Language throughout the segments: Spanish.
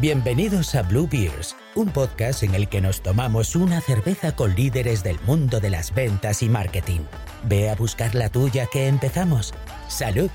Bienvenidos a Blue Beers, un podcast en el que nos tomamos una cerveza con líderes del mundo de las ventas y marketing. Ve a buscar la tuya que empezamos. ¡Salud!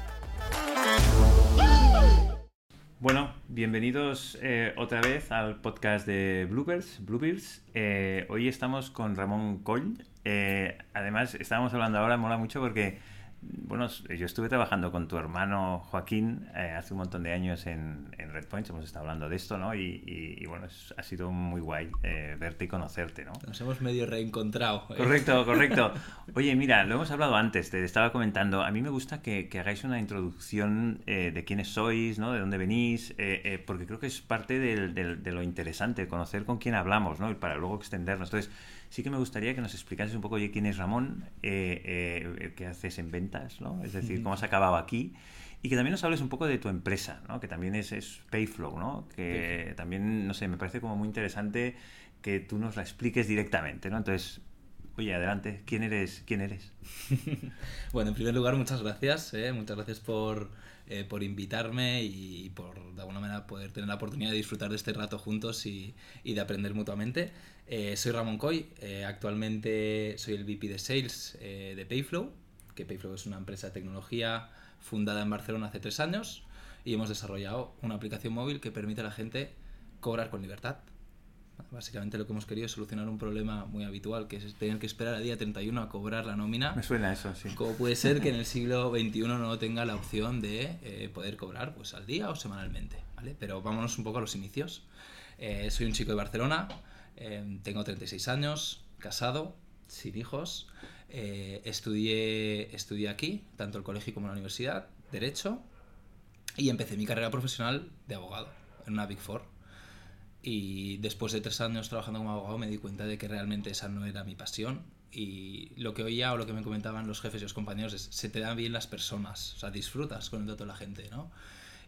Bueno, bienvenidos eh, otra vez al podcast de Bluebirds. Bluebirds. Eh, hoy estamos con Ramón Coll. Eh, además, estábamos hablando ahora, mola mucho porque bueno, yo estuve trabajando con tu hermano Joaquín eh, hace un montón de años en, en Red Points, hemos estado hablando de esto, ¿no? Y, bueno, ha sido muy guay eh, verte y conocerte, ¿no? Nos hemos medio reencontrado. ¿eh? Correcto, correcto. Oye, mira, lo hemos hablado antes, te estaba comentando, a mí me gusta que, hagáis una introducción de quiénes sois, ¿no? De dónde venís, porque creo que es parte de lo interesante, conocer con quién hablamos, ¿no? Y para luego extendernos. Entonces, sí que me gustaría que nos explicases un poco, oye, quién es Ramón, eh, eh, qué haces en ventas, ¿no? Es decir, cómo has acabado aquí. Y que también nos hables un poco de tu empresa, ¿no? Que también es, es Payflow, ¿no? Que también, no sé, me parece como muy interesante que tú nos la expliques directamente, ¿no? Entonces, oye, adelante, ¿quién eres? ¿Quién eres? bueno, en primer lugar, muchas gracias, ¿eh? muchas gracias por, eh, por invitarme y por, de alguna manera, poder tener la oportunidad de disfrutar de este rato juntos y, y de aprender mutuamente. Eh, soy Ramón Coy, eh, actualmente soy el VP de Sales eh, de Payflow, que Payflow es una empresa de tecnología fundada en Barcelona hace tres años y hemos desarrollado una aplicación móvil que permite a la gente cobrar con libertad. Básicamente lo que hemos querido es solucionar un problema muy habitual, que es tener que esperar al día 31 a cobrar la nómina. Me suena eso, sí. ¿Cómo puede ser que en el siglo XXI no tenga la opción de poder cobrar pues, al día o semanalmente? ¿vale? Pero vámonos un poco a los inicios. soy un chico de Barcelona, Em, tengo 36 años, casado, sin hijos. Eh, estudié, estudié aquí, tanto el colegio como la universidad, Derecho, y empecé mi carrera profesional de abogado en una Big Four. Y después de tres años trabajando como abogado me di cuenta de que realmente esa no era mi pasión. Y lo que oía o lo que me comentaban los jefes y los compañeros es, se te dan bien las personas, o sea, disfrutas con el trato de la gente, ¿no?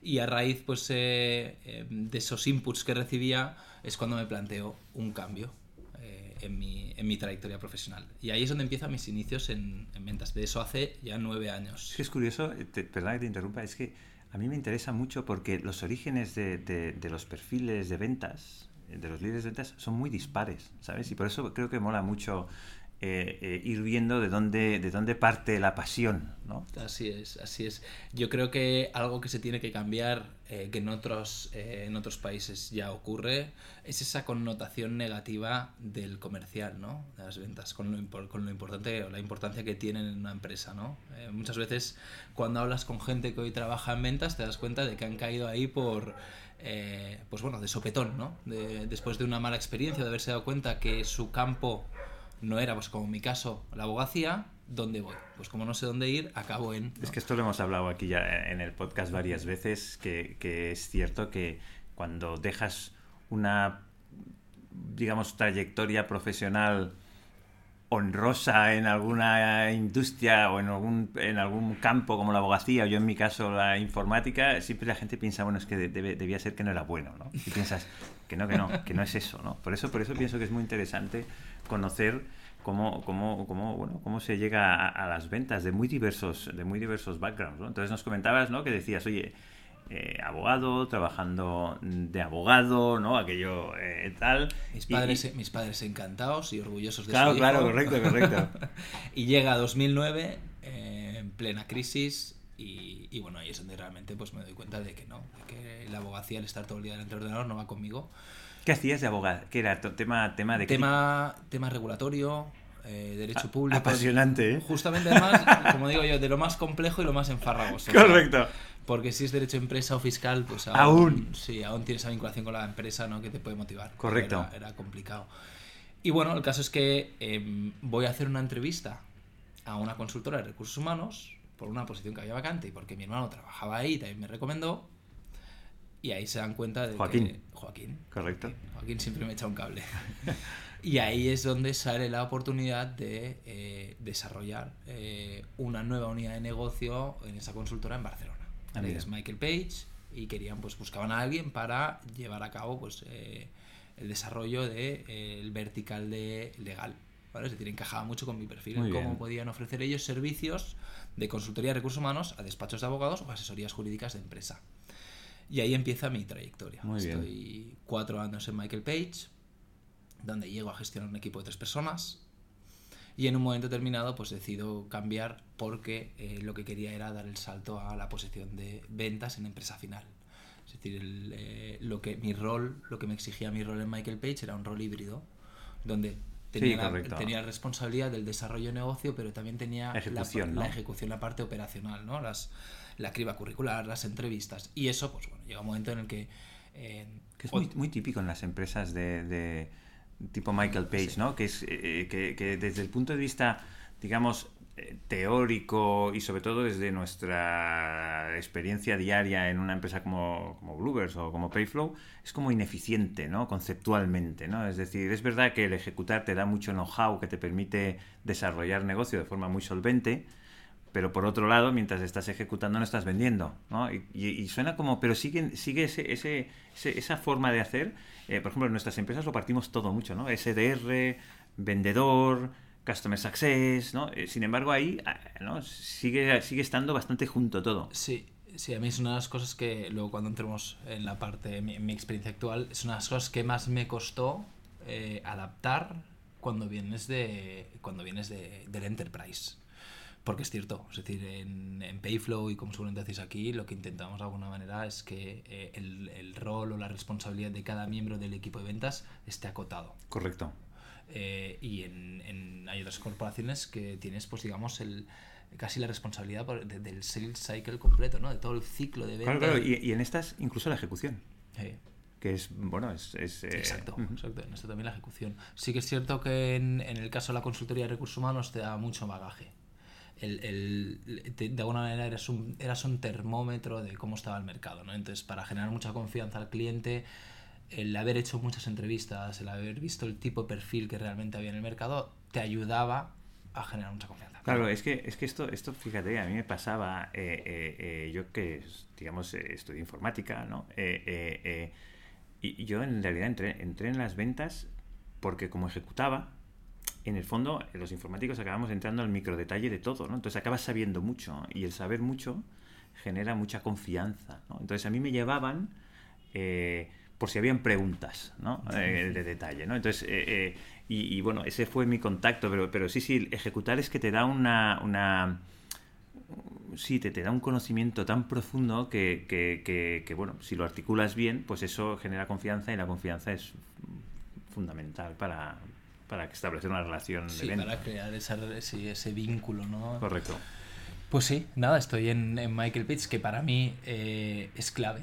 Y a raíz pues, eh, eh, de esos inputs que recibía es cuando me planteo un cambio eh, en, mi, en, mi, trayectoria profesional. Y ahí es donde empiezan mis inicios en, ventas. De eso hace ya nueve años. Es que es curioso, perdón que te interrumpa, es que a mí me interesa mucho porque los orígenes de, de, de los perfiles de ventas, de los líderes de ventas, son muy dispares, ¿sabes? Y por eso creo que mola mucho eh, eh, ir viendo de dónde, de dónde parte la pasión, ¿no? Así es, así es. Yo creo que algo que se tiene que cambiar, eh, que en otros, en otros países ya ocurre, es esa connotación negativa del comercial, ¿no? De las ventas, con lo, con lo importante o la importancia que tienen en una empresa, ¿no? muchas veces cuando hablas con gente que hoy trabaja en ventas te das cuenta de que han caído ahí por... pues bueno, de sopetón, ¿no? después de una mala experiencia, de haberse dado cuenta que su campo no era, pues como en mi caso, la abogacía, ¿dónde voy? Pues como no sé dónde ir, acabo en... Es que esto lo hemos hablado aquí ya en el podcast varias veces, que, que es cierto que cuando dejas una, digamos, trayectoria profesional honrosa en alguna industria o en algún, en algún campo como la abogacía o yo en mi caso la informática, siempre la gente piensa, bueno, es que debía ser que no era bueno, ¿no? Y piensas que no, que no, que no es eso, ¿no? Por eso, por eso pienso que es muy interesante conocer cómo, cómo, cómo, bueno, cómo se llega a, las ventas de muy diversos, de muy diversos backgrounds. ¿no? Entonces nos comentabas ¿no? que decías, oye, eh, abogado, trabajando de abogado, ¿no? Aquello eh, tal. Mis padres, mis padres encantados y orgullosos de claro, su Claro, correcto, correcto. y llega 2009, eh, en plena crisis, y, y, bueno, ahí es donde realmente pues me doy cuenta de que no, de que la abogacía, el estar todo el día delante del ordenador no va conmigo. ¿Qué hacías de abogado? ¿Qué era? ¿Tema, tema de Tema, tema regulatorio, eh, derecho público. Apasionante, ¿eh? Justamente, además, como digo yo, de lo más complejo y lo más enfárragoso. Correcto. Porque si es derecho empresa o fiscal, pues aún, ¿Aún? Sí, aún tienes esa vinculación con la empresa, ¿no? Que te puede motivar. Correcto. Era, complicado. Y bueno, el caso es que em, voy a hacer una entrevista a una consultora de recursos humanos por una posición que había vacante y porque mi hermano trabajaba ahí y también me recomendó. Y ahí se dan cuenta de Joaquín. que... Joaquín. Correcto. Joaquín, siempre me echa un cable. y ahí es donde sale la oportunidad de eh, desarrollar eh, una nueva unidad de negocio en esa consultora en Barcelona. Ah, es Michael Page y querían, pues buscaban a alguien para llevar a cabo pues eh, el desarrollo del de, el vertical de legal. ¿Vale? Es decir, encajaba mucho con mi perfil en cómo podían ofrecer ellos servicios de consultoría de recursos humanos a despachos de abogados o asesorías jurídicas de empresa. Y ahí empieza mi trayectoria. Muy bien. Estoy cuatro años en Michael Page, donde llego a gestionar un equipo de tres personas. Y en un momento determinado, pues decido cambiar porque eh, lo que quería era dar el salto a la posición de ventas en empresa final. Es decir, el, eh, lo que mi rol, lo que me exigía mi rol en Michael Page era un rol híbrido, donde tenía, la, correcto. tenía responsabilidad del desarrollo de negocio, pero también tenía Ejecución, la, ¿no? la ejecución, la parte operacional, ¿no? Las, la criba curricular, las entrevistas. Y eso, pues bueno, llega un momento en el que... eh, Que es muy, muy típico en las empresas de, de tipo Michael Page, Sí. ¿no? Que es eh, que, que desde el punto de vista, digamos, eh, teórico y sobre todo desde nuestra experiencia diaria en una empresa como, como o como Payflow, es como ineficiente, ¿no? Conceptualmente, ¿no? Es decir, es verdad que el ejecutar te da mucho know-how que te permite desarrollar negocio de forma muy solvente, pero por otro lado, mientras estás ejecutando no estás vendiendo, ¿no? Y, suena como, pero sigue, sigue esa forma de hacer. Eh, por ejemplo, en nuestras empresas lo partimos todo mucho, ¿no? SDR, vendedor, Customer Success, ¿no? Eh, sin embargo, ahí, ah, ¿no? Sigue, sigue estando bastante junto todo. Sí, sí, a mí es una de las cosas que luego cuando entremos en la parte, en mi, en mi experiencia actual, es una de las cosas que más me costó eh, adaptar cuando vienes de cuando vienes de, del enterprise. Porque es cierto, es decir, en, en Payflow y como seguramente hacéis aquí, lo que intentamos de alguna manera es que eh, el, el rol o la responsabilidad de cada miembro del equipo de ventas esté acotado. Correcto. Eh, y en, en- hay otras corporaciones que tienes, pues digamos, el, casi la responsabilidad por- de- del sales cycle completo, ¿no? De todo el ciclo de venta. Claro, claro, y, y en estas incluso la ejecución, Sí, que es, bueno, es... es, eh, exacto, ujú. exacto. En esto también la ejecución. Sí que es cierto que en, en el caso de la consultoría de recursos humanos te da mucho bagaje. El, el- te- de alguna manera eras un, eras un termómetro de cómo estaba el mercado, ¿no? Entonces, para generar mucha confianza al cliente, el haber hecho muchas entrevistas, el haber visto el tipo de perfil que realmente había en el mercado, te ayudaba a generar mucha confianza. Claro, es que, es que esto, esto, fíjate, a mí me pasaba, eh, eh, eh, yo que, digamos, eh, estudié informática, ¿no? Eh, eh, y yo en realidad entré, entré en las ventas porque como ejecutaba, en el fondo los informáticos acabamos entrando al microdetalle de todo, ¿no? Entonces acabas sabiendo mucho y el saber mucho genera mucha confianza, ¿no? Entonces a mí me llevaban eh, por si habían preguntas, ¿no? Eh, de detalle, ¿no? Entonces, eh, eh, y, y, bueno, ese fue mi contacto, pero, pero sí, sí, ejecutar es que te da una... una sí, te, te da un conocimiento tan profundo que, que, que, que, bueno, si lo articulas bien, pues eso genera confianza y la confianza es fundamental para, para establecer una relación Sí, de venta. para crear esa- ese, ese vínculo, ¿no? Correcto. Pues sí, nada, estoy en, en Michael Pitts, que para mí eh, es clave.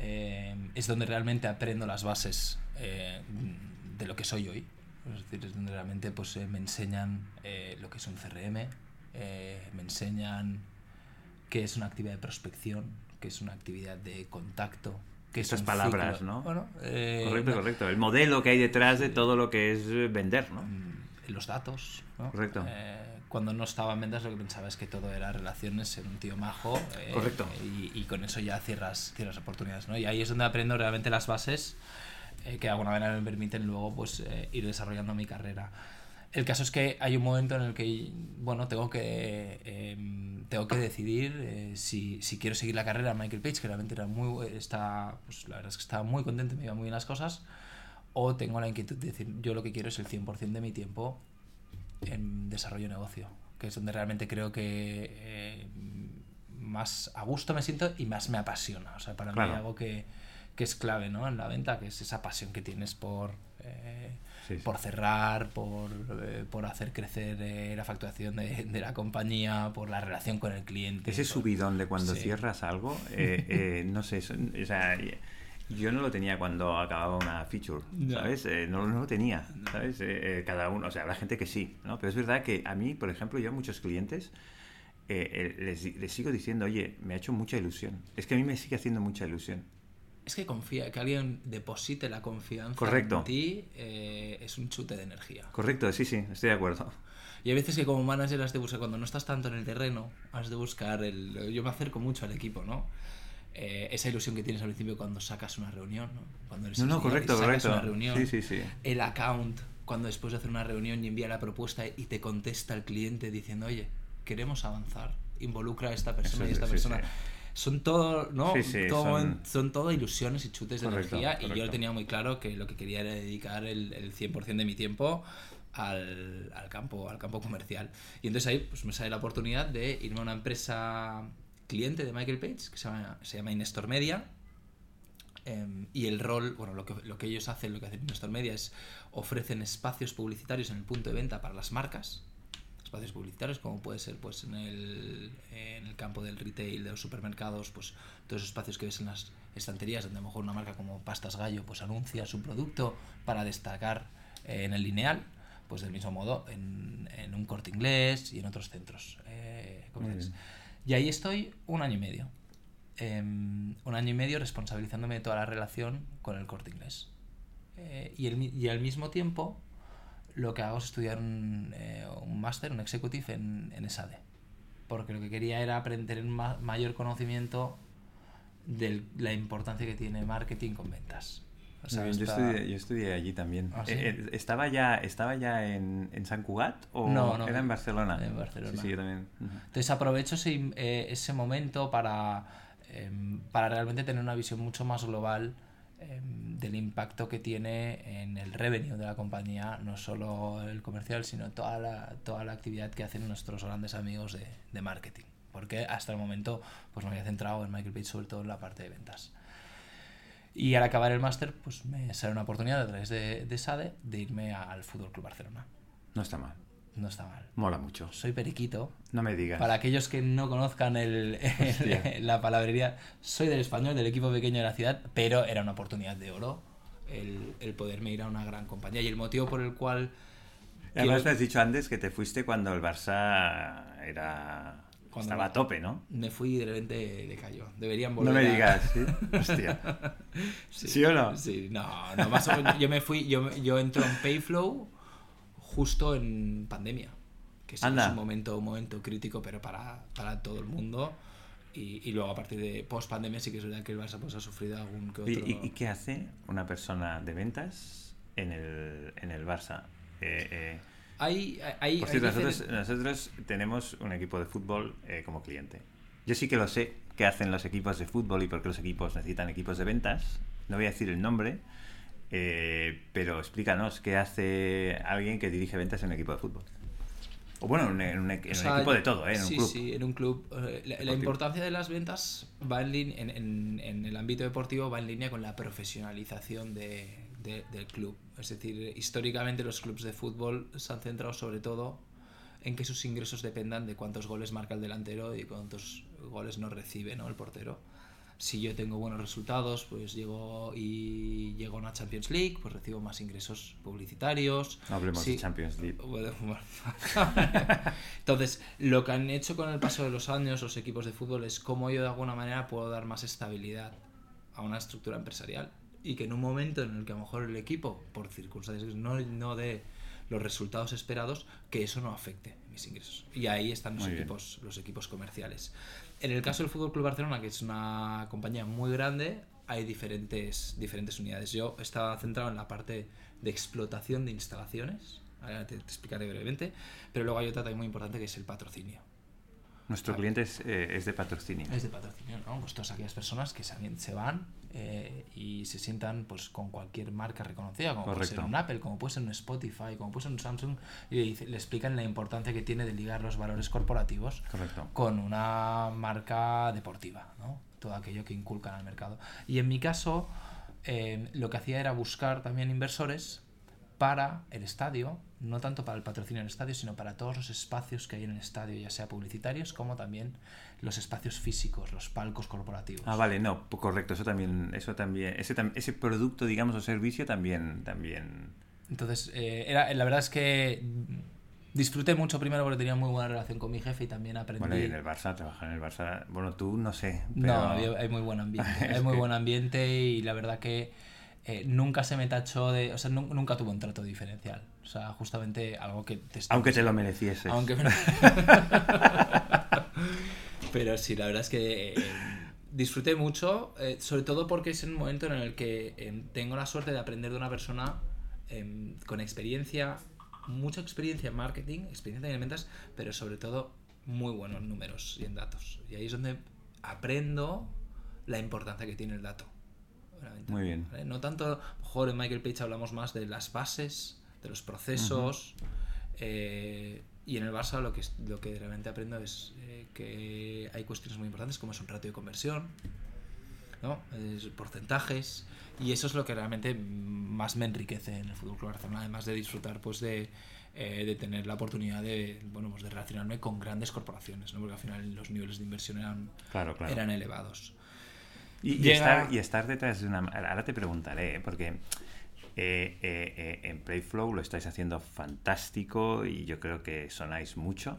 Eh, es donde realmente aprendo las bases eh, de lo que soy hoy. Es decir, es donde realmente pues, eh, me enseñan eh, lo que es un CRM, me enseñan qué es una actividad de prospección, qué es una actividad de contacto. Estas un palabras, ciclo. ¿no? Bueno, correcto, no, correcto. El modelo que hay detrás de todo lo que es vender, ¿no? mm, los datos. ¿no? Correcto. Eh, cuando no estaba en ventas lo que pensaba es que todo era relaciones, ser un tío majo. eh, Correcto. Y, y con eso ya cierras, cierras oportunidades. ¿no? Y ahí es donde aprendo realmente las bases eh, que de alguna manera me permiten luego pues, eh, ir desarrollando mi carrera. El caso es que hay un momento en el que, bueno, tengo que, eh, tengo que decidir eh, si, si quiero seguir la carrera de Michael Page, que realmente era muy, está, pues la verdad es que estaba muy contento, me iban muy bien las cosas, o tengo la inquietud de decir, yo lo que quiero es el 100% de mi tiempo en desarrollo de negocio, que es donde realmente creo que eh, más a gusto me siento y más me apasiona. O sea, para Claro. mí algo que, que es clave ¿no? en la venta, que es esa pasión que tienes por, eh, Sí, sí. por cerrar, por, eh, por hacer crecer eh, la facturación de, de la compañía, por la relación con el cliente. Ese por- subidón de cuando Sí. cierras algo, eh, eh, no sé, o sea, yo no lo tenía cuando acababa una feature. ¿sabes? Eh, no, no lo tenía, ¿sabes? Eh, eh, cada uno, o sea, habrá gente que sí, ¿no? Pero es verdad que a mí, por ejemplo, yo a muchos clientes eh, eh, les, les sigo diciendo, oye, me ha hecho mucha ilusión. Es que a mí me sigue haciendo mucha ilusión. Es que confía, que alguien deposite la confianza Correcto. en ti eh, es un chute de energía. Correcto, sí, sí, estoy de acuerdo. Y hay veces que como manager has de buscar, cuando no estás tanto en el terreno, has de buscar el... Yo me acerco mucho al equipo, ¿no? Eh, esa ilusión que tienes al principio cuando sacas una reunión, ¿no? Cuando eres No, no, correcto, sacas correcto. una reunión. Sí, sí, sí. El account, cuando después de hacer una reunión y envía la propuesta y te contesta el cliente diciendo, oye, queremos avanzar, involucra a esta persona Eso y es- esta persona. son todo, ¿no? Todo- son- son... todo ilusiones y chutes de Correcto, energía y yo correcto. tenía muy claro que lo que quería era dedicar el, el 100% de mi tiempo al, al campo, al campo comercial. Y entonces ahí pues, me sale la oportunidad de irme a una empresa cliente de Michael Page que se llama, se llama Inestor Media. Em, y el rol, bueno, lo que, lo que ellos hacen, lo que hacen Inestor Media es ofrecen espacios publicitarios en el punto de venta para las marcas. Espacios publicitarios, como puede ser pues en el, en el campo del retail, de los supermercados, pues todos esos espacios que ves en las estanterías, donde a lo mejor una marca como Pastas Gallo pues anuncia su producto para destacar eh, en el lineal, pues del mismo modo en, en un corte inglés y en otros centros eh, comerciales. Y ahí estoy un año y medio. Em, un año y medio responsabilizándome de toda la relación con el corte inglés. Eh, y, el y al mismo tiempo lo que hago es estudiar un, eh, un máster, un executive en, en SAD. Porque lo que quería era aprender un ma- mayor conocimiento de la importancia que tiene marketing con ventas. O sea, Muy bien, yo, hasta- estudié, yo estudié allí también. ¿Ah, sí? Eh, eh, ¿Estaba ya, estaba ya en, en San Cugat o No, no, era en Barcelona? en Barcelona. Sí, sí, yo también. Entonces aprovecho ese, eh, ese momento para, em, para realmente tener una visión mucho más global em, del impacto que tiene en el revenue de la compañía, no solo el comercial, sino toda la, toda la actividad que hacen nuestros grandes amigos de, de marketing. Porque hasta el momento pues me había centrado en Michael Page, sobre todo en la parte de ventas. Y al acabar el máster, pues me sale una oportunidad a través de, de SADE de irme al Fútbol Club Barcelona. No está mal. No está mal. Mola mucho. Soy periquito, No me digas. para aquellos que no conozcan el, la palabrería, soy del español, del equipo pequeño de la ciudad, pero era una oportunidad de oro el, el poderme ir a una gran compañía. Y el motivo por el cual... Además quiero- me has dicho antes que te fuiste cuando el Barça era... Cuando estaba a tope, ¿no? Me fui y de repente decayó. Deberían No volver me a- digas, ¿sí? Hostia. ¿Sí o no? Sí, no, no, más o menos. Yo me fui, yo, yo entro en Payflow justo en pandemia. Que sí, Anda. es un momento, un momento crítico, pero para, para todo el mundo. Y, y luego a partir de post pandemia sí que es verdad que el Barça pues, ha sufrido algún que otro. ¿Y, y- y qué hace una persona de ventas en el, en el Barça? Eh, eh, Hay, hay, por hay cierto, nosotros, diferen- nosotros tenemos un equipo de fútbol eh, como cliente. Yo sí que lo sé qué hacen los equipos de fútbol y por qué los equipos necesitan equipos de ventas. No voy a decir el nombre, eh, pero explícanos qué hace alguien que dirige ventas en un equipo de fútbol. O bueno, en un, en un- un O sea, equipo de todo, ¿eh? en sí, un club. Sí, en un club. Eh, La, la importancia de las ventas va en, en- en el ámbito deportivo va en línea con la profesionalización de- de- del club. Es decir, históricamente los clubes de fútbol se han centrado sobre todo en que sus ingresos dependan de cuántos goles marca el delantero y cuántos goles no recibe ¿no? el portero. Si yo tengo buenos resultados, pues llego y llego a una Champions League, pues recibo más ingresos publicitarios. No hablemos de Champions League. bueno, bueno. Entonces, lo que han hecho con el paso de los años los equipos de fútbol es cómo yo de alguna manera puedo dar más estabilidad a una estructura empresarial y que en un momento en el que a lo mejor el equipo, por circunstancias, no, no dé los resultados esperados, que eso no afecte mis ingresos. Y ahí están los Muy bien. equipos, los equipos comerciales. En el caso del Fútbol Club Barcelona, que es una compañía muy grande, hay diferentes, diferentes unidades. Yo estaba centrado en la parte de explotación de instalaciones, ahora te, te explicaré brevemente, pero luego hay otra también muy importante que es el patrocinio. Nuestro cliente es, eh, es de patrocinio. Es de patrocinio, ¿no? Pues todas aquellas personas que se, se van eh, y se sientan pues con cualquier marca reconocida, como puede ser Correcto. un Apple, como puede ser un Spotify, como puede ser un Samsung, y le explican la importancia que tiene de ligar los valores corporativos Correcto. con una marca deportiva, ¿no? Todo aquello que inculcan al mercado. Y en mi caso, eh, lo que hacía era buscar también inversores para el estadio, no tanto para el patrocinio del estadio, sino para todos los espacios que hay en el estadio, ya sea publicitarios como también los espacios físicos, los palcos corporativos. Ah, vale, no, correcto, eso también, eso también, ese, ese producto, digamos, o servicio también, también. Entonces, eh, era, la verdad es que disfruté mucho primero porque tenía muy buena relación con mi jefe y también aprendí. Bueno, y en el Barça, trabajar en el Barça, bueno, tú no sé, pero... No, hay muy buen ambiente. Hay muy que- buen ambiente y la verdad que eh, nunca se me tachó de. O sea, nun- nunca tuvo un trato diferencial. O sea, justamente algo que te Aunque te lo merecieses. Aunque me- Pero sí, la verdad es que eh, disfruté mucho, eh, sobre todo porque es un momento en el que eh, tengo la suerte de aprender de una persona eh, con experiencia, mucha experiencia en marketing, experiencia en ventas, pero sobre todo muy buenos números y en datos. Y ahí es donde aprendo la importancia que tiene el dato. Muy bien. No tanto, mejor en Michael Page hablamos más de las bases, de los procesos. eh, y en el Barça lo que, lo que realmente aprendo es eh, que hay cuestiones muy importantes como es un ratio de conversión, ¿no? Es porcentajes. Y eso es lo que realmente más me enriquece en el Fútbol Club Barcelona, además de disfrutar pues de, eh, de tener la oportunidad de, bueno, pues de relacionarme con grandes corporaciones, ¿no? porque al final los niveles de inversión eran, Claro, claro. eran elevados. Y, y estar, y estar detrás de una... Ahora te preguntaré, ¿eh? porque eh, eh, eh, en Playflow lo estáis haciendo fantástico y yo creo que sonáis mucho,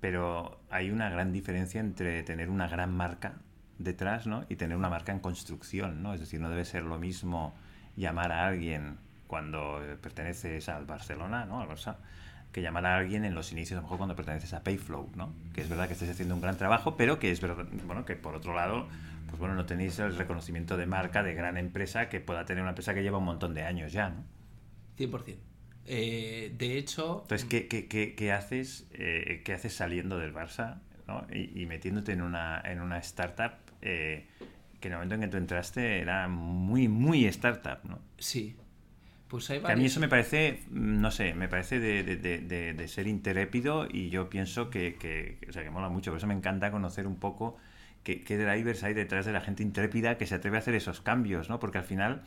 pero hay una gran diferencia entre tener una gran marca detrás ¿no? y tener una marca en construcción. ¿no? Es decir, no debe ser lo mismo llamar a alguien cuando perteneces al Barcelona, ¿no? al Barça, que llamar a alguien en los inicios, a lo mejor cuando perteneces a Payflow, ¿no? Que es verdad que estáis haciendo un gran trabajo, pero que es verdad, bueno, que por otro lado, pues bueno, no tenéis el reconocimiento de marca de gran empresa que pueda tener una empresa que lleva un montón de años ya, ¿no? 100%. Eh, de hecho, Entonces, ¿qué, qué, qué, qué haces, eh, qué haces saliendo del Barça ¿no? y, y metiéndote en una, en una startup eh, que en el momento en que tú entraste era muy, muy startup, ¿no? sí. Pues hay Que a mí varios- eso me parece, mm, no sé, me parece de, de- de- de- de ser intrépido y yo pienso que, que, o sea, que mola mucho. Por eso me encanta conocer un poco qué, qué drivers hay detrás de la gente intrépida que se atreve a hacer esos cambios, ¿no? Porque al final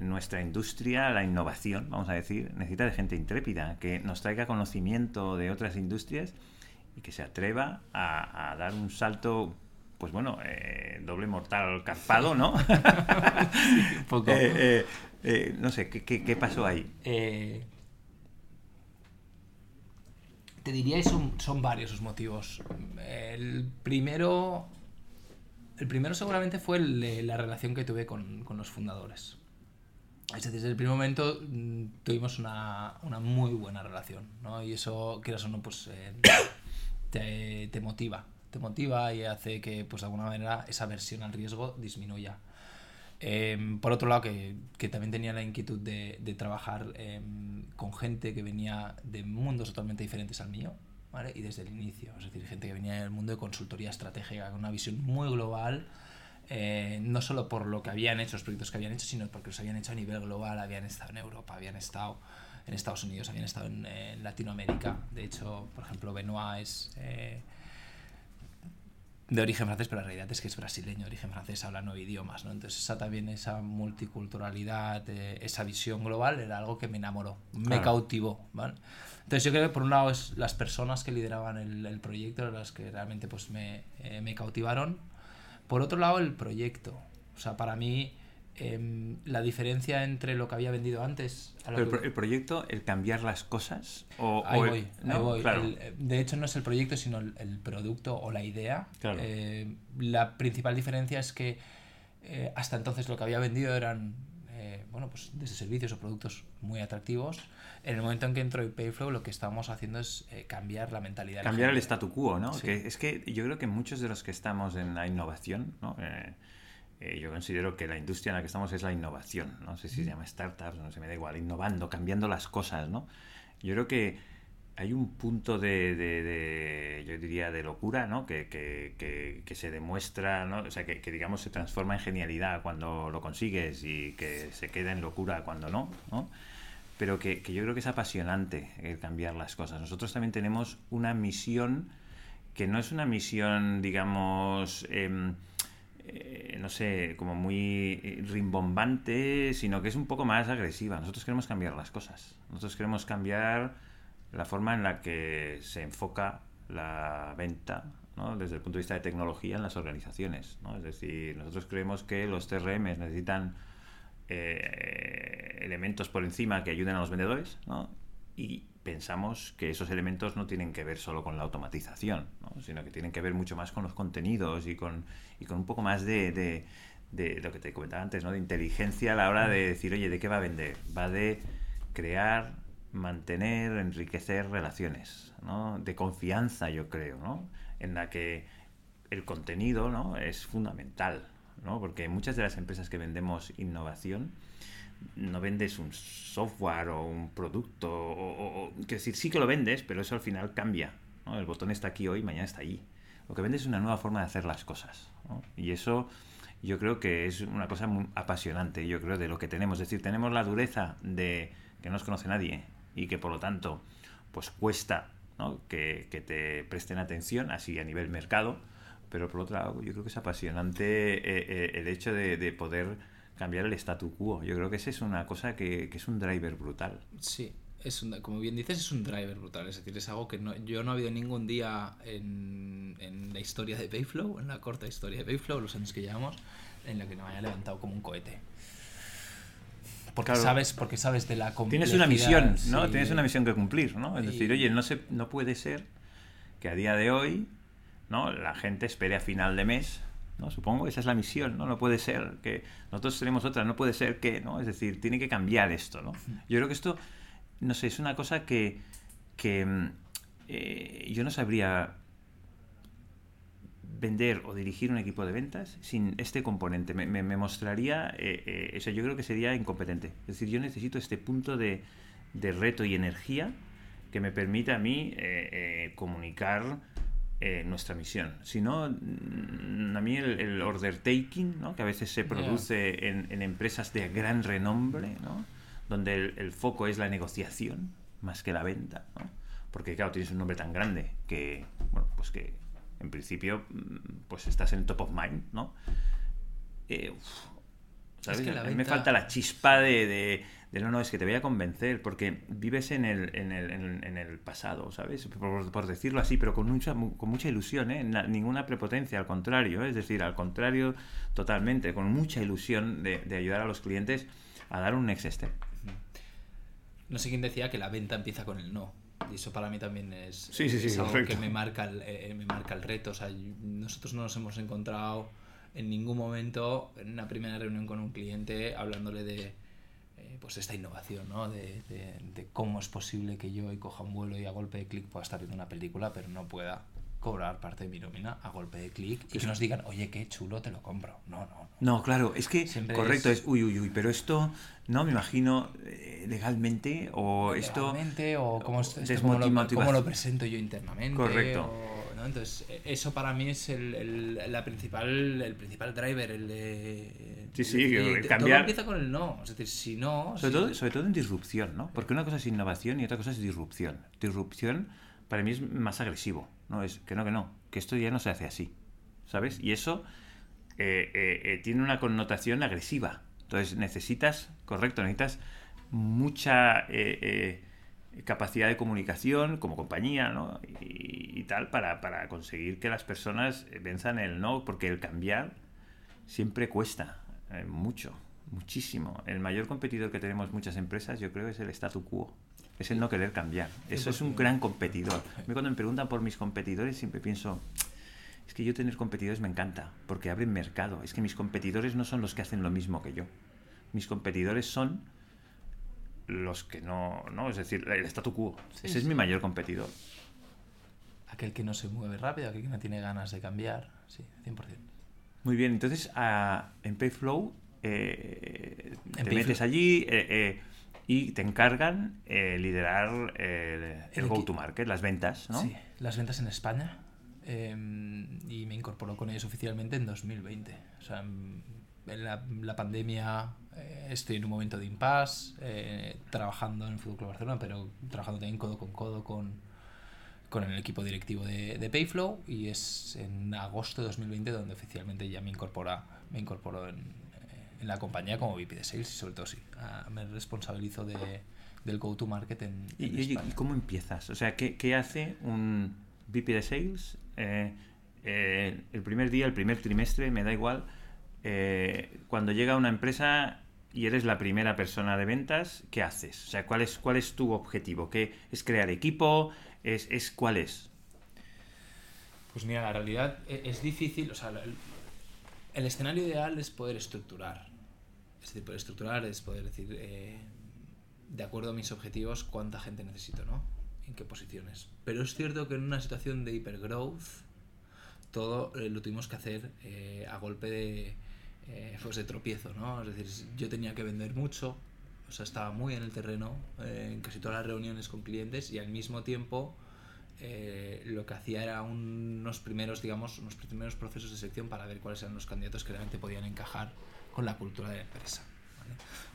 nuestra industria, la innovación, vamos a decir, necesita de gente intrépida, que nos traiga conocimiento de otras industrias y que se atreva a, a dar un salto, pues bueno, eh, doble mortal carpado, ¿no? un poco. Eh, eh, no sé, ¿qué, qué, qué pasó ahí? Te diría que son, son varios los motivos. El primero. El primero seguramente fue el la relación que tuve con, con los fundadores. Es decir, desde el primer momento mm, tuvimos una, una muy buena relación, ¿no? Y eso, quieras o no, pues eh, te, te motiva. Te motiva y hace que, pues de alguna manera, esa versión al riesgo disminuya. Eh, por otro lado, que, que también tenía la inquietud de, de trabajar eh, con gente que venía de mundos totalmente diferentes al mío, ¿vale? Y desde el inicio, es decir, gente que venía del mundo de consultoría estratégica, con una visión muy global, eh, no solo por lo que habían hecho, los proyectos que habían hecho, sino porque los habían hecho a nivel global, habían estado en Europa, habían estado en Estados Unidos, habían estado en, eh, Latinoamérica. De hecho, por ejemplo, Benoit es... eh, de origen francés, pero la realidad es que es brasileño, de origen francés, habla nueve idiomas, ¿no? Entonces esa también, esa multiculturalidad, eh, esa visión global era algo que me enamoró, me Claro. cautivó, ¿vale? Entonces yo creo que por un lado es las personas que lideraban el, el proyecto, eran las que realmente pues me, eh, me cautivaron. Por otro lado el proyecto, o sea, para mí em, la diferencia entre lo que había vendido antes a lo Pero el, que- el proyecto, el cambiar las cosas o, Ahí o el- voy, ¿no? ahí voy. Claro. El- eh, de hecho, no es el proyecto, sino el, el producto o la idea. Claro. Eh, la principal diferencia es que eh, hasta entonces lo que había vendido eran eh, bueno, pues desde servicios o productos muy atractivos. En el momento en que entró el Payflow, lo que estábamos haciendo es eh, cambiar la mentalidad. la cambiar el statu quo, ¿no? Sí. Que es que yo creo que muchos de los que estamos en la innovación, ¿no? Eh, eh, yo considero que la industria en la que estamos es la innovación, no sé si se llama startups, no sé, me da igual, innovando, cambiando las cosas, ¿no? Yo creo que hay un punto de, de- de, yo diría, de locura, ¿no? Que, que- que- que se demuestra, ¿no? O sea, que, digamos se transforma en genialidad cuando lo consigues y que se queda en locura cuando no, ¿no? Pero que, yo creo que es apasionante el cambiar las cosas. Nosotros también tenemos una misión que no es una misión, digamos, em, eh, no sé, como muy eh, rimbombante, sino que es un poco más agresiva. Nosotros queremos cambiar las cosas. Nosotros queremos cambiar la forma en la que se enfoca la venta ¿no? desde el punto de vista de tecnología en las organizaciones. ¿no? Es decir, nosotros creemos que los TRM necesitan eh, elementos por encima que ayuden a los vendedores ¿no? y pensamos que esos elementos no tienen que ver solo con la automatización, ¿no? sino que tienen que ver mucho más con los contenidos y con, y con un poco más de, de- de lo que te comentaba antes, ¿no? de inteligencia a la hora de decir, oye, ¿de qué va a vender? Va de crear, mantener, enriquecer relaciones, ¿no? de confianza, yo creo, ¿no? en la que el contenido ¿no? es fundamental, ¿no? porque muchas de las empresas que vendemos innovación, no vendes un software o un producto, o, o- decir, sí que lo vendes, pero eso al final cambia. El botón está aquí hoy, mañana está allí. lo que vendes es una nueva forma de hacer las cosas. Y eso yo creo que es una cosa muy apasionante, yo creo, de lo que tenemos. Es decir, tenemos la dureza de que no nos conoce nadie y que por lo tanto pues cuesta que, te presten atención, así a nivel mercado, pero por otro lado yo creo que es apasionante eh, eh, el hecho de, poder cambiar el statu quo. Yo creo que esa es una cosa que, es un driver brutal. Sí, es como bien dices, es un driver brutal. Es decir, es algo que no, yo no ha habido ningún día en, en la historia de Payflow, en la corta historia de Payflow, los años que llevamos, en la que no haya levantado como un cohete. Porque sabes, porque sabes de la Tienes una misión, ¿no? Tienes una misión que cumplir, ¿no? Es decir, oye, no se, no puede ser que a día de hoy, ¿no? La gente espere a final de mes, ¿no? Supongo esa es la misión, ¿no? No puede ser que nosotros tenemos otra, no puede ser que, ¿no? Es decir, tiene que cambiar esto, ¿no? Yo creo que esto, no sé, es una cosa que, que mm, eh, yo no sabría vender o dirigir un equipo de ventas sin este componente. Me, me, mostraría, eh, eh, eso yo creo que sería incompetente. Es decir, yo necesito este punto de, de reto y energía que me permita a mí eh, nuestra misión. Si no, mm, a mí el, order taking, ¿no? que a veces se produce en, en, empresas de gran renombre, ¿no? donde el, el, foco es la negociación más que la venta. ¿no? Porque claro, tienes un nombre tan grande que, bueno, pues que en principio, mm, pues estás en top of mind, ¿no? Eh, ¿sabes? a mí me falta la chispa de, no, no, es que te voy a convencer, porque vives en el, en el, en el pasado, ¿sabes? Por, decirlo así, pero con mucha, con mucha ilusión, ¿eh? ninguna prepotencia, al contrario, ¿eh? es decir, al contrario, totalmente, con mucha ilusión de, de, ayudar a los clientes a dar un next step. No sé quién decía que la venta empieza con el no. Y eso para mí también es, algo que me marca, el, eh, me marca el reto. O sea, nosotros no nos hemos encontrado en ningún momento en una primera reunión con un cliente hablándole de pues esta innovación, ¿no? De, de, cómo es posible que yo coja un vuelo y a golpe de clic pueda estar viendo una película, pero no pueda cobrar parte de mi nómina a golpe de clic y que nos digan, oye, qué chulo, te lo compro. No, no. No, claro, es que correcto, es... uy, uy, uy, pero esto, no me imagino eh, legalmente o esto... Legalmente o cómo, cómo, lo, presento yo internamente. Correcto. Entonces, e, eso para mí es el, la principal, el principal driver, el de... Sí, sí, cambiar... Todo empieza con el no, es decir, si no... Sobre, Todo, sobre todo en disrupción, ¿no? Porque una cosa es innovación y otra cosa es disrupción. Disrupción para mí es más agresivo. No, es que no, que no, que esto ya no se hace así. ¿Sabes? Y eso eh, eh, eh, tiene una connotación agresiva. Entonces necesitas, correcto, necesitas mucha capacidad de comunicación como compañía ¿no? y, tal para, para, conseguir que las personas venzan el no, porque el cambiar siempre cuesta mucho, muchísimo. El mayor competidor que tenemos muchas empresas yo creo es el statu quo es el no querer cambiar. Eso es un gran competidor. A mí cuando me preguntan por mis competidores siempre pienso, es que yo tener competidores me encanta, porque abren mercado. Es que mis competidores no son los que hacen lo mismo que yo. Mis competidores son los que no, no es decir, el statu quo. Ese es mi mayor competidor. Aquel que no se mueve rápido, aquel que no tiene ganas de cambiar, sí, 100%. Muy bien, entonces en Payflow eh, te metes allí, eh, eh, y te encargan eh, liderar el, go-to-market, las ventas, ¿no? Sí, las ventas en España. Em, y me incorporó con ellos oficialmente en 2020. O sea, en la, pandemia eh, estoy en un momento de impasse, trabajando en el Fútbol Club Barcelona, pero trabajando también codo con codo con, con el equipo directivo de, de, Payflow y es en agosto de 2020 donde oficialmente ya me incorpora me incorporó en, en la compañía como VP de Sales y sobre todo sí, ah, me responsabilizo de, del go-to-market en, ¿Y, cómo empiezas? O sea, ¿qué, qué hace un VP de Sales eh, eh, el primer día, el primer trimestre, me da igual, eh, cuando llega una empresa y eres la primera persona de ventas, ¿qué haces? O sea, ¿cuál es, cuál es tu objetivo? ¿Qué, ¿Es crear equipo? ¿Es, es cuál es? Pues mira, la realidad e, es, difícil, o sea, el escenario ideal es poder estructurar. Es decir, poder estructurar es poder decir, eh, de acuerdo a mis objetivos, cuánta gente necesito, ¿no? En qué posiciones. Pero es cierto que en una situación de hipergrowth, todo eh, lo tuvimos que hacer a golpe de, pues de tropiezo, ¿no? Es decir, yo tenía que vender mucho, o sea, estaba muy en el terreno, en casi todas las reuniones con clientes y al mismo tiempo eh, lo que hacía era unos primeros, digamos, unos primeros procesos de selección para ver cuáles eran los candidatos que realmente podían encajar con la cultura de la empresa.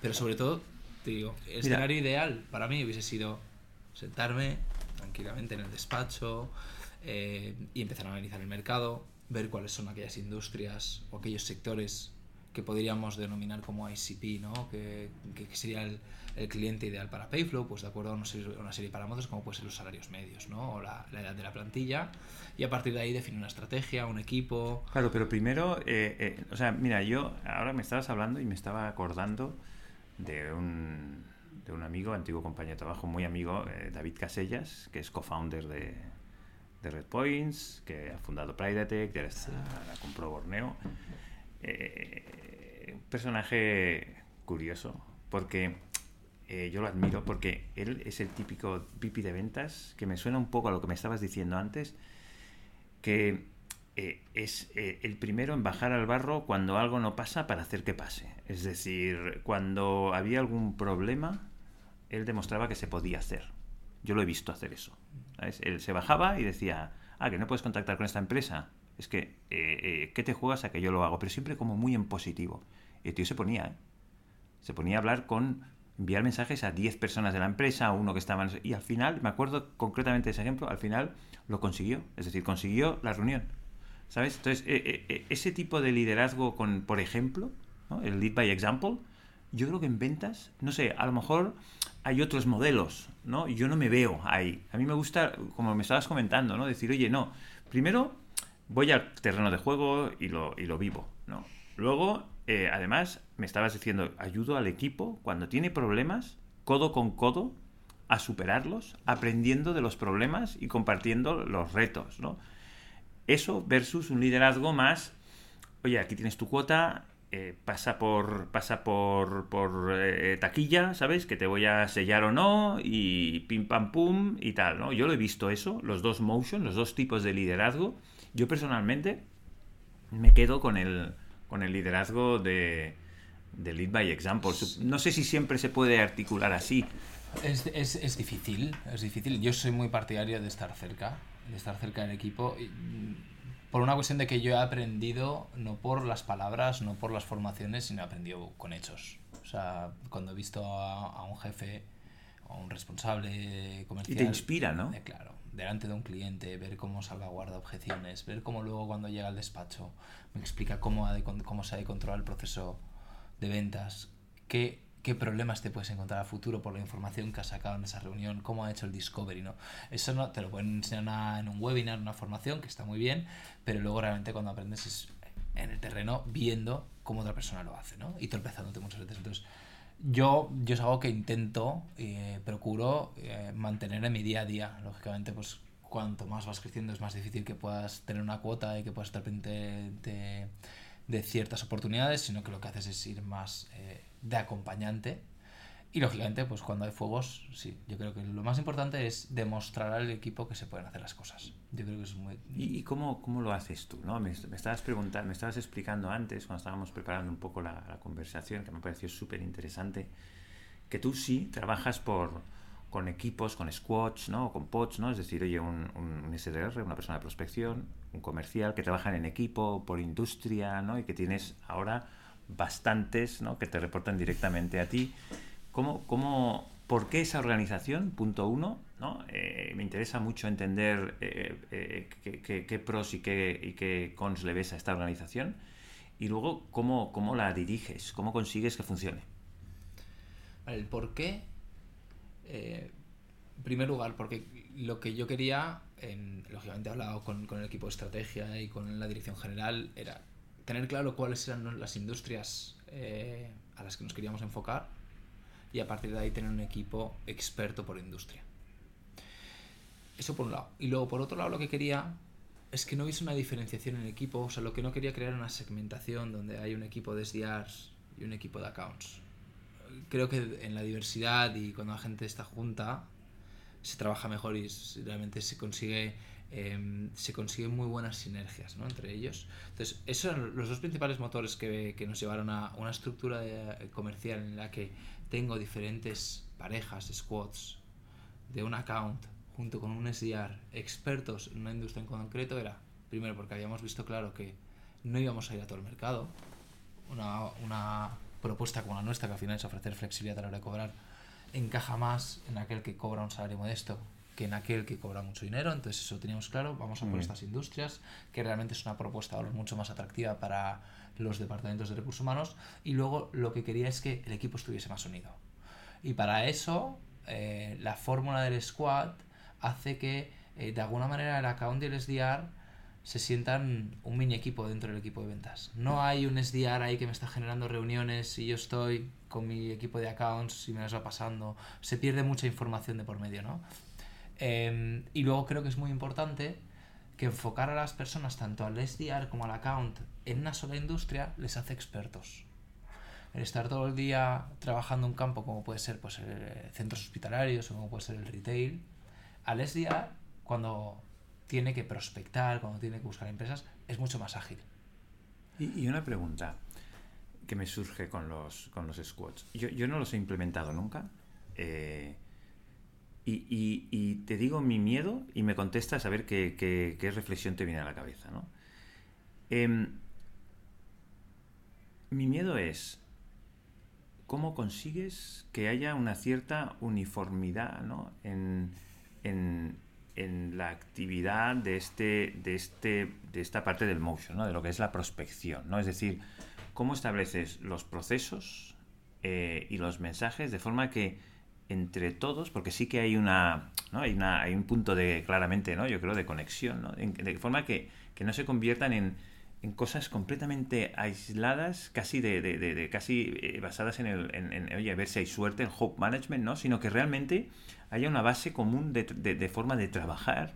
Pero sobre todo, te digo, el escenario ideal para mí hubiese sido sentarme tranquilamente en el despacho eh, y empezar a analizar el mercado, ver cuáles son aquellas industrias o aquellos sectores que podríamos denominar como ICP, ¿no? que, que sería el, el, cliente ideal para Payflow, pues de acuerdo a una serie, una serie de parámetros como pueden ser los salarios medios ¿no? o la, la, edad de la plantilla, y a partir de ahí definir una estrategia, un equipo. Claro, pero primero, eh, eh, o sea, mira, yo ahora me estabas hablando y me estaba acordando de un, de un amigo, antiguo compañero de trabajo, muy amigo, eh, David Casellas, que es co-founder de, de Red Points, que ha fundado Pridatech, que sí. la compró Borneo. Eh, un personaje curioso, porque eh, yo lo admiro, porque él es el típico VP de ventas, que me suena un poco a lo que me estabas diciendo antes, que eh, es el primero en bajar al barro cuando algo no pasa para hacer que pase. Es decir, cuando había algún problema, él demostraba que se podía hacer. Yo lo he visto hacer eso. Él se bajaba y decía, ah, que no puedes contactar con esta empresa. Es que, eh, eh, ¿qué te juegas a que yo lo hago? Pero siempre como muy en positivo. Y el tío se ponía, ¿eh? Se ponía a hablar con, enviar mensajes a 10 personas de la empresa, a uno que estaba... Y al final, me acuerdo concretamente de ese ejemplo, al final lo consiguió. Es decir, consiguió la reunión. ¿Sabes? Entonces, ese tipo de liderazgo con, por ejemplo, el lead by example, yo creo que en ventas, no sé, a lo mejor hay otros modelos, ¿no? Yo no me veo ahí. A mí me gusta, como me estabas comentando, ¿no? Decir, oye, no, primero voy al terreno de juego y lo, y lo vivo, ¿no? Luego, eh, además, me estabas diciendo, ayudo al equipo cuando tiene problemas, codo con codo, a superarlos, aprendiendo de los problemas y compartiendo los retos, ¿no? Eso versus un liderazgo más, oye, aquí tienes tu cuota, eh, pasa por pasa por, por eh, taquilla, ¿sabes? Que te voy a sellar o no y pim pam pum y tal, ¿no? Yo lo he visto eso, los dos motion, los dos tipos de liderazgo. Yo personalmente me quedo con el con el liderazgo de, de lead by example. No sé si siempre se puede articular así. Es, es, es difícil, es difícil. Yo soy muy partidario de estar cerca, de estar cerca del equipo. Y, por una cuestión de que yo he aprendido no por las palabras, no por las formaciones, sino he aprendido con hechos. O sea, cuando he visto a, a un jefe o a un responsable comercial... Y te inspira, ¿no? Eh, claro, delante de un cliente, ver cómo salvaguarda objeciones, ver cómo luego cuando llega al despacho me explica cómo, cómo se ha de controlar el proceso de ventas, qué qué problemas te puedes encontrar a futuro por la información que has sacado en esa reunión, cómo ha hecho el discovery, ¿no? Eso no te lo pueden enseñar una, en un webinar, una formación, que está muy bien, pero luego realmente cuando aprendes es en el terreno viendo cómo otra persona lo hace, ¿no? Y tropezándote muchas veces. Entonces, yo, yo es algo que intento, eh, procuro eh, mantener en mi día a día. Lógicamente, pues cuanto más vas creciendo es más difícil que puedas tener una cuota y que puedas estar pendiente de, de ciertas oportunidades, sino que lo que haces es ir más eh, de acompañante. Y lógicamente, pues cuando hay fuegos, sí, yo creo que lo más importante es demostrar al equipo que se pueden hacer las cosas. Yo creo que es muy... ¿Y, cómo, cómo, lo haces tú? ¿no? Me, me, estabas preguntando, me estabas explicando antes, cuando estábamos preparando un poco la, la conversación, que me pareció súper interesante, que tú sí trabajas por, con equipos, con squads, ¿no? O con pods, ¿no? Es decir, oye, un, un, un, SDR, una persona de prospección, un comercial, que trabajan en equipo, por industria, ¿no? Y que tienes ahora bastantes, ¿no? Que te reportan directamente a ti. ¿Cómo, cómo, ¿Por qué esa organización? Punto uno, ¿no? Eh, me interesa mucho entender eh, eh, qué, pros y qué, y qué cons le ves a esta organización. Y luego, ¿cómo, cómo la diriges? ¿Cómo consigues que funcione? El por qué en primer lugar, porque lo que yo quería, en, lógicamente he hablado con, el equipo de estrategia y con la dirección general, era tener claro cuáles eran las industrias a las que nos queríamos enfocar y a partir de ahí tener un equipo experto por industria. Eso por un lado. Y luego, por otro lado, lo que quería es que no hubiese una diferenciación en equipo. O sea, lo que no quería crear una segmentación donde hay un equipo de SDRs y un equipo de accounts creo que en la diversidad y cuando la gente está junta se trabaja mejor y realmente se consigue eh, se consiguen muy buenas sinergias ¿no? entre ellos. Entonces, esos son los dos principales motores que, que nos llevaron a una estructura de, comercial en la que tengo diferentes parejas, squads de un account junto con un SDR expertos en una industria en concreto era, primero, porque habíamos visto claro que no íbamos a ir a todo el mercado. Una, una propuesta como la nuestra, que al final es ofrecer flexibilidad a la hora de cobrar, encaja más en aquel que cobra un salario modesto que en aquel que cobra mucho dinero. Entonces, eso teníamos claro. Vamos a por Mm. estas industrias, que realmente es una propuesta valor mucho más atractiva para los departamentos de recursos humanos. Y luego, lo que quería es que el equipo estuviese más unido. Y para eso, eh, la fórmula del squad hace que, eh, de alguna manera, el account y el SDR se sientan un mini equipo dentro del equipo de ventas. No hay un SDR ahí que me está generando reuniones y yo estoy con mi equipo de accounts y me las va pasando. Se pierde mucha información de por medio, ¿no? Em, y luego creo que es muy importante que enfocar a las personas, tanto al SDR como al account, en una sola industria, les hace expertos. El estar todo el día trabajando un campo como puede ser pues, eh, centros hospitalarios o como puede ser el retail, al SDR, cuando tiene que prospectar, cuando tiene que buscar empresas, es mucho más ágil. Y, y una pregunta que me surge con los, con los squads. Yo, yo no los he implementado nunca. eh, y, te digo mi miedo y me contestas a ver qué, qué- reflexión te viene a la cabeza. ¿no? Em, mi miedo es cómo consigues que haya una cierta uniformidad ¿no? en la actividad de, este, de, este, de esta parte del motion, ¿no? de lo que es la prospección. ¿no? Es decir, cómo estableces los procesos eh, y los mensajes de forma que entre todos, porque sí que hay una, ¿no? hay, una hay un punto de claramente, ¿no? yo creo, de conexión, ¿no? De forma que, que no se conviertan en, en cosas completamente aisladas, casi de, de- casi eh, basadas en el, oye, a ver si hay suerte, en hope management, ¿no? Sino que realmente haya una base común de, de- de forma de trabajar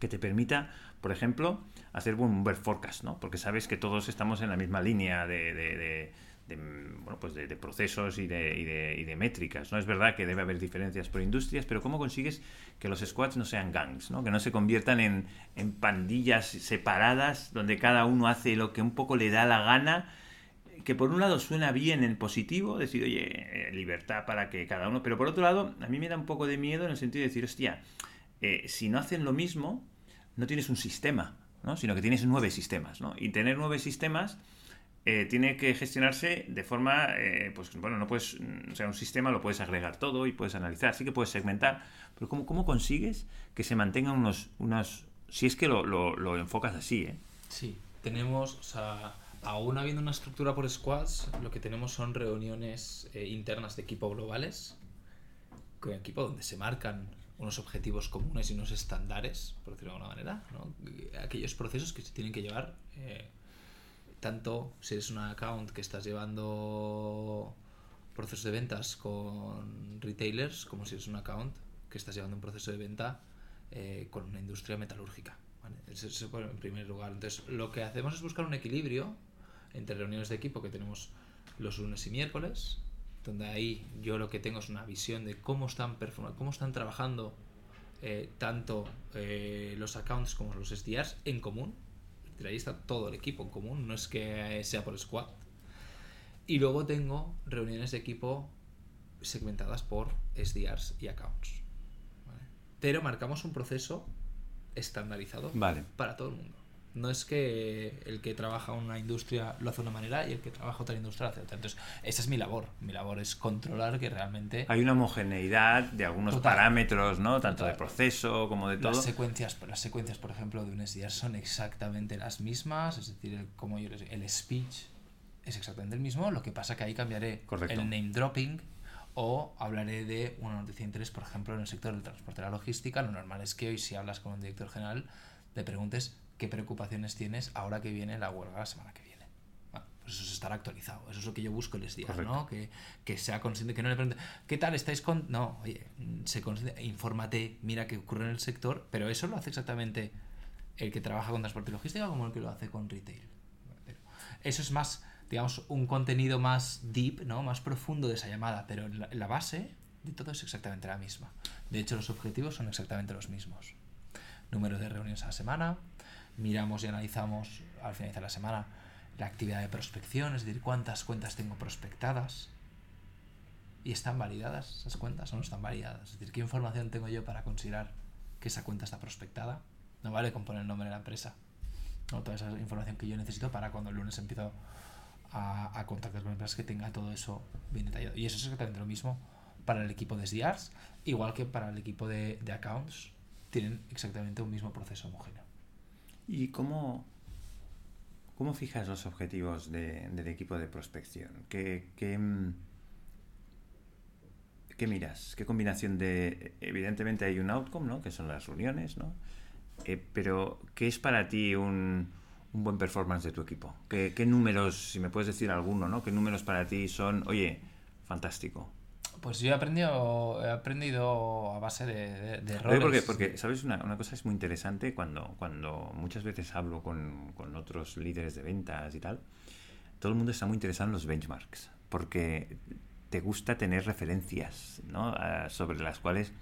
que te permita, por ejemplo, hacer un buen forecast, ¿no? Porque sabes que todos estamos en la misma línea de, de- bueno, pues de procesos y de, y, de, y de métricas, ¿no? Es verdad que debe haber diferencias por industrias, pero ¿cómo consigues que los squads no sean gangs, ¿no? Que no se conviertan en, en pandillas separadas donde cada uno hace lo que un poco le da la gana que por un lado suena bien en positivo, decir, oye, eh, libertad para que cada uno, pero por otro lado, a mí me da un poco de miedo en el sentido de decir, hostia, eh, si no hacen lo mismo, no tienes un sistema, ¿no? sino que tienes nueve sistemas, ¿no? Y tener nueve sistemas eh, tiene que gestionarse de forma, eh, pues bueno, no puedes, mm, o sea, un sistema lo puedes agregar todo y puedes analizar, sí que puedes segmentar, pero ¿cómo, cómo consigues que se mantengan unos, unos, si es que lo, lo- lo enfocas así, ¿eh? Sí, tenemos, o sea, aún habiendo una estructura por squads, lo que tenemos son reuniones eh, internas de equipo globales, con equipo donde se marcan unos objetivos comunes y unos estándares, por decirlo de alguna manera, ¿no? aquellos procesos que se tienen que llevar, eh, tanto si eres un account que estás llevando procesos de ventas con retailers, como si eres un account que estás llevando un proceso de venta eh, con una industria metalúrgica. Eso, eso en primer lugar. Entonces, lo que hacemos es buscar un equilibrio entre reuniones de equipo que tenemos los lunes y miércoles, donde ahí yo lo que tengo es una visión de cómo están cómo están trabajando eh, tanto eh, los accounts como los SDRs en común. Ahí está todo el equipo en común, no es que sea por squad. Y luego tengo reuniones de equipo segmentadas por SDRs y accounts. ¿vale? Pero marcamos un proceso estandarizado Vale. para todo el mundo. No es que el que trabaja una industria lo hace de una manera y el que trabaja otra industria lo hace de otra. Entonces, esa es mi labor. Mi labor es controlar que realmente Hay una homogeneidad de algunos Total. parámetros, ¿no? Tanto de proceso como de todo. las secuencias, las secuencias, por ejemplo, de un SDR son exactamente las mismas. Es decir, el, como yo les- el speech es exactamente el mismo. Lo que pasa que ahí cambiaré Correcto. el name dropping o hablaré de una noticia de interés, por ejemplo, en el sector del transporte y la logística. Lo normal es que hoy, si hablas con un director general, le preguntes qué preocupaciones tienes ahora que viene la huelga la semana que viene. Bueno, pues eso es estar actualizado. Eso es lo que yo busco SDR, Correcto. ¿no? Que, que sea consciente, que no le pregunte, ¿qué tal estáis con...? No, oye, se consciente, infórmate, mira qué ocurre en el sector, pero eso lo hace exactamente el que trabaja con transporte y logística como el que lo hace con retail. Pero Eso es más, digamos, un contenido más deep, ¿no? Más profundo de esa llamada, pero la, la base de todo es exactamente la misma. De hecho, los objetivos son exactamente los mismos. Número de reuniones a la semana, miramos y analizamos al finalizar la semana la actividad de prospección, es decir, cuántas cuentas tengo prospectadas y están validadas esas cuentas o no están validadas. Es decir, qué información tengo yo para considerar que esa cuenta está prospectada. No vale con poner el nombre de la empresa. O toda esa información que yo necesito para cuando el lunes empiezo a, contactar con empresas que tenga todo eso bien detallado. Y eso es exactamente lo mismo para el equipo de SDRs, igual que para el equipo de, de accounts, tienen exactamente un mismo proceso homogéneo. ¿Y cómo, cómo fijas los objetivos de- del equipo de prospección? ¿Qué, qué, mm, qué miras? ¿Qué combinación de...? Evidentemente hay un outcome, ¿no? Que son las reuniones, ¿no? Eh, pero, ¿qué es para ti un, un buen performance de tu equipo? ¿Qué, qué números, si me puedes decir alguno, ¿no? ¿Qué números para ti son, oye, fantástico? Pues yo he aprendido, he aprendido a base de, de, de errores. porque, porque, ¿sabes? Una, una cosa es muy interesante cuando, cuando muchas veces hablo con, con otros líderes de ventas y tal. Todo el mundo está muy interesado en los benchmarks, porque te gusta tener referencias ¿no? Ah, sobre las cuales,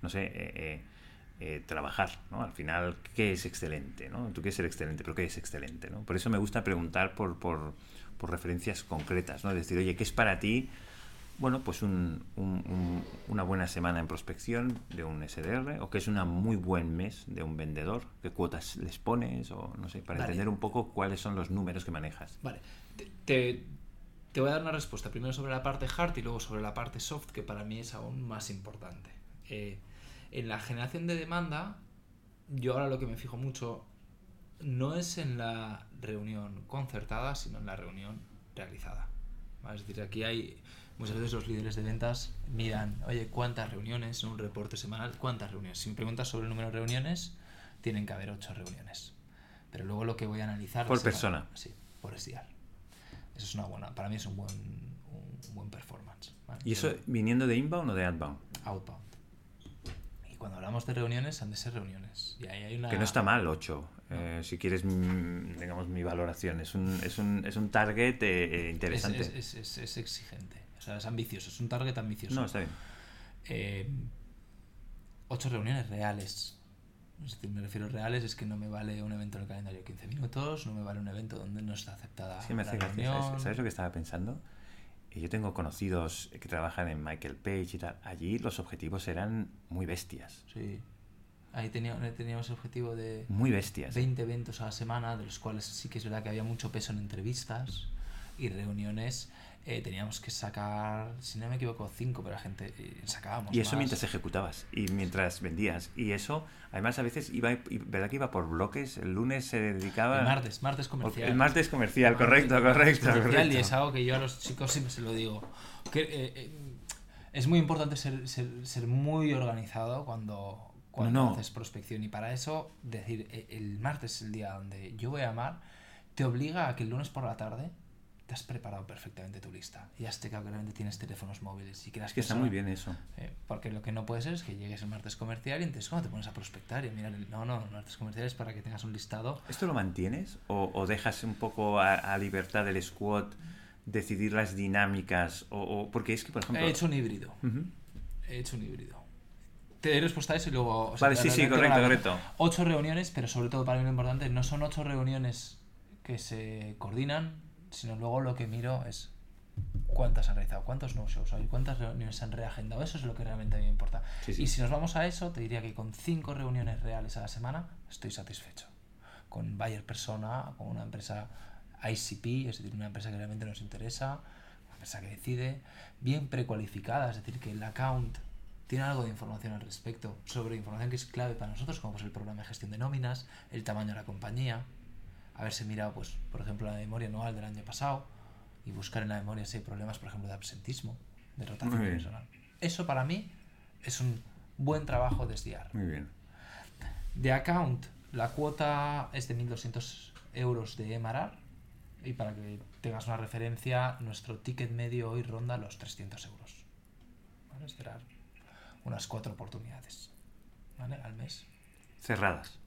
no sé, eh, eh, eh, trabajar. ¿no? Al final, ¿qué es excelente? ¿no? Tú quieres ser excelente, pero ¿qué es excelente? ¿no? Por eso me gusta preguntar por, por, por referencias concretas, ¿no? Decir, oye, ¿qué es para ti? Bueno, pues un- un- un- una buena semana en prospección de un SDR o que es un muy buen mes de un vendedor, qué cuotas les pones o no sé, para Vale. entender un poco cuáles son los números que manejas. Vale, te, te, te voy a dar una respuesta primero sobre la parte hard y luego sobre la parte soft, que para mí es aún más importante. Eh, en la generación de demanda, yo ahora lo que me fijo mucho no es en la reunión concertada, sino en la reunión realizada. ¿Vale? Es decir, aquí hay muchas veces los líderes de ventas miran, oye, ¿cuántas reuniones en un reporte semanal? ¿Cuántas reuniones? Si me preguntas sobre el número de reuniones, tienen que haber ocho reuniones. Pero luego lo que voy a analizar... Por persona. Sí, por SDR. Eso es una buena, para mí es un buen, un buen performance. ¿vale? ¿Y eso viniendo de inbound o de outbound? Outbound. Y cuando hablamos de reuniones, han de ser reuniones. Y ahí hay una... Que no está mal, 8. si quieres, mm, digamos, mi valoración. Es un, es un, es un target eh, eh, es, interesante. es, es- es- exigente. O sea, es ambicioso. Es un target ambicioso. No, está bien. Eh, ocho reuniones reales. Es decir, me refiero a reales, es que no me vale un evento en el calendario de 15 minutos, no me vale un evento donde no está aceptada que me la hace gracia. ¿Sabes, sabes lo que estaba pensando? Eh, Yo tengo conocidos que trabajan en Michael Page y tal. Allí los objetivos eran muy bestias. Sí. Ahí tenía- teníamos el objetivo de Muy bestias. 20 eventos a la semana, de los cuales sí que es verdad que había mucho peso en entrevistas y reuniones. Eh, teníamos que sacar, si no me equivoco, 5, pero la gente eh, sacábamos. Y eso más. mientras ejecutabas y mientras vendías. Y eso, además, a veces iba, ¿verdad que iba por bloques? El lunes se dedicaba. El martes, martes comercial. El martes comercial, Martes correcto, correcto. comercial, correcto. Y es algo que yo a los chicos siempre se lo digo. Que, eh, eh, es muy importante ser, ser, ser muy organizado cuando, cuando No, no. haces prospección. Y para eso, decir, eh, el martes es el día donde yo voy a llamar, te obliga a que el lunes por la tarde te has preparado perfectamente tu lista. Y has que realmente tienes teléfonos móviles. Y Es que está muy bien eso. eh, porque lo que no puede ser es que llegues el martes comercial y entonces ¿cómo te pones a prospectar y mirar el... No, no, el martes comercial es para que tengas un listado ¿Esto lo mantienes? ¿O, o dejas un poco a, a libertad del squad decidir las dinámicas? O, o- porque es que, por ejemplo. He hecho un híbrido. Ujú. He hecho un híbrido. Te doy respuesta a eso y luego... o sea, Vale, sí, sí, correcto, correcto. Ocho reuniones, pero sobre todo para mí lo importante, no son ocho reuniones que se coordinan, sino luego lo que miro es cuántas han realizado, cuántos no shows hay, cuántas reuniones se han reagendado. Eso es lo que realmente a mí me importa. Sí, sí. Y si nos vamos a eso, te diría que con cinco reuniones reales a la semana estoy satisfecho. Con Bayer Persona, con una empresa ICP, es decir, una empresa que realmente nos interesa, una empresa que decide, bien precualificada, es decir, que el account tiene algo de información al respecto, sobre información que es clave para nosotros, como pues el programa de gestión de nóminas, el tamaño de la compañía, haberse mirado, pues, por ejemplo, la memoria anual del año pasado y buscar en la memoria si hay problemas, por ejemplo, de absentismo, de rotación personal. Eso para mí es un buen trabajo de SDR. Muy bien. De account, la cuota es de 1.200 euros de MRR. Y para que tengas una referencia, nuestro ticket medio hoy ronda los 300 euros. ¿Vale? Esperar unas cuatro oportunidades ¿vale? al mes Cerradas.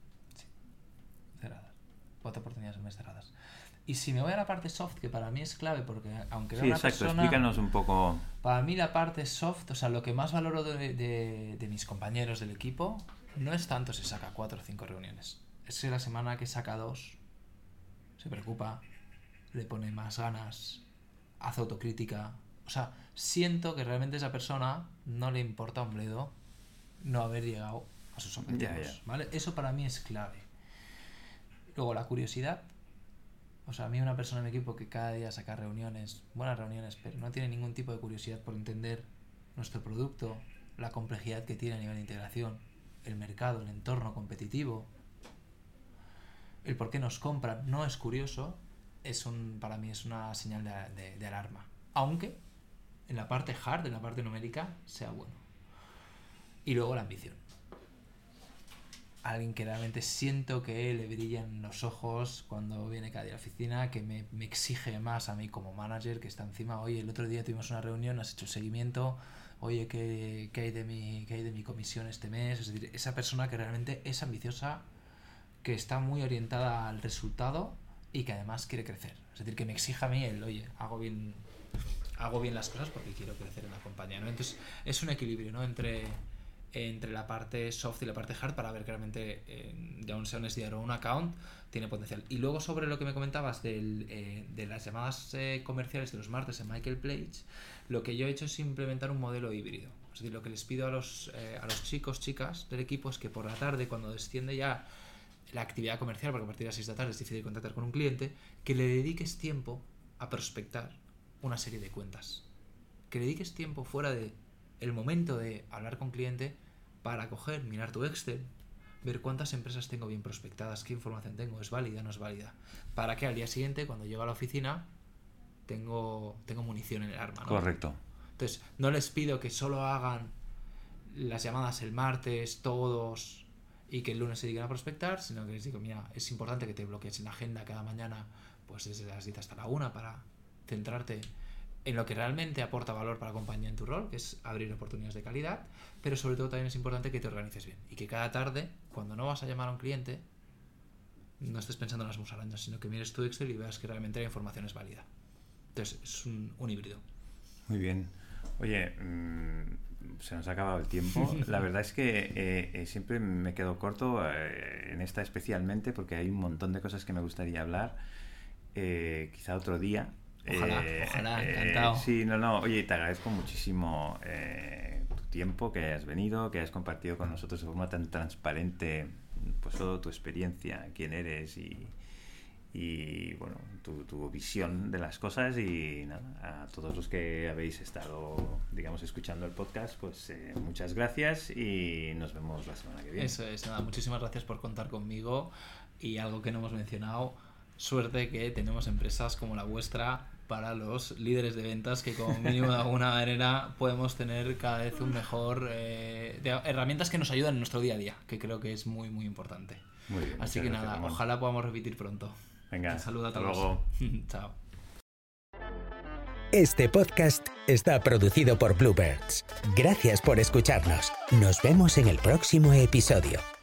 cerradas. Cuatro oportunidades al mes cerradas. Y si me voy a la parte soft, que para mí es clave, porque aunque vea Sí, una exacto. persona... Explícanos un poco. Para mí la parte soft, o sea, lo que más valoro de, de- de mis compañeros del equipo, no es tanto si saca cuatro o cinco reuniones. Es que la semana que saca dos, se preocupa, le pone más ganas, hace autocrítica. O sea, siento que realmente a esa persona no le importa un bledo no haber llegado a sus objetivos. ¿vale? Eso para mí es clave. Luego, la curiosidad. O sea, a mí una persona en mi equipo que cada día saca reuniones, buenas reuniones, pero no tiene ningún tipo de curiosidad por entender nuestro producto, la complejidad que tiene a nivel de integración, el mercado, el entorno competitivo, el por qué nos compran, no es curioso, es un, para mí es una señal de, de alarma. Aunque en la parte hard, en la parte numérica, sea bueno. Y luego la ambición. Alguien que realmente siento que le brillan los ojos cuando viene cada día a la oficina, que me, me, exige más a mí como manager, que está encima, oye, el otro día tuvimos una reunión, has hecho seguimiento, oye, ¿qué, qué hay, de mi, ¿qué hay de mi comisión este mes? Es decir, esa persona que realmente es ambiciosa, que está muy orientada al resultado y que además quiere crecer. Es decir, que me exija a mí el, oye, hago bien hago bien las cosas porque quiero crecer en la compañía, ¿no? Entonces es un equilibrio, ¿no? Entre, entre la parte soft y la parte hard para ver que realmente, eh, ya un un SDR o un account, tiene potencial. Y luego sobre lo que me comentabas del, eh, de las llamadas eh, comerciales de los martes en Michael Plage, lo que yo he hecho es implementar un modelo híbrido. Es decir, lo que les pido a los, a los chicos, chicas del equipo es que por la tarde, cuando desciende ya la actividad comercial, porque a partir de las 6 de la tarde es difícil contactar con un cliente, que le dediques tiempo a prospectar una serie de cuentas. Que dediques tiempo fuera de el momento de hablar con cliente para coger, mirar tu Excel, ver cuántas empresas tengo bien prospectadas, qué información tengo, es válida, no es válida. Para que al día siguiente, cuando llego a la oficina, tengo, tengo munición en el arma. Correcto. Entonces, no les pido que solo hagan las llamadas el martes, todos, y que el lunes se digan a prospectar, sino que les digo, mira, es importante que te bloquees en la agenda cada mañana, pues desde las 10 hasta la 1 para centrarte en lo que realmente aporta valor para la compañía en tu rol, que es abrir oportunidades de calidad, pero sobre todo también es importante que te organices bien y que cada tarde, cuando no vas a llamar a un cliente, no estés pensando en las musarañas, sino que mires tu Excel y veas que realmente la información es válida. Entonces, es un, híbrido. Muy bien. Oye, mm, se nos ha acabado el tiempo. La verdad es que eh, eh, siempre me quedo corto eh, en esta especialmente porque hay un montón de cosas que me gustaría hablar. quizá otro día, Ojalá, eh, ojalá, eh, encantado. sí, no, no, oye, te agradezco muchísimo eh, tu tiempo, que hayas venido, que hayas compartido con nosotros de forma tan transparente, pues toda tu experiencia, quién eres y, y bueno, tu, tu, visión de las cosas y nada, a todos los que habéis estado, digamos, escuchando el podcast, pues muchas gracias y nos vemos la semana que viene. Eso es, nada, muchísimas gracias por contar conmigo y algo que no hemos mencionado, suerte que tenemos empresas como la vuestra para los líderes de ventas que como mínimo de alguna manera podemos tener cada vez un mejor eh, herramientas que nos ayudan en nuestro día a día, que creo que es muy muy importante. Muy bien, Así que nada, ojalá podamos repetir pronto. Venga, un saludo a todos. Luego. Chao. Este podcast está producido por Bluebirds. Gracias por escucharnos. Nos vemos en el próximo episodio.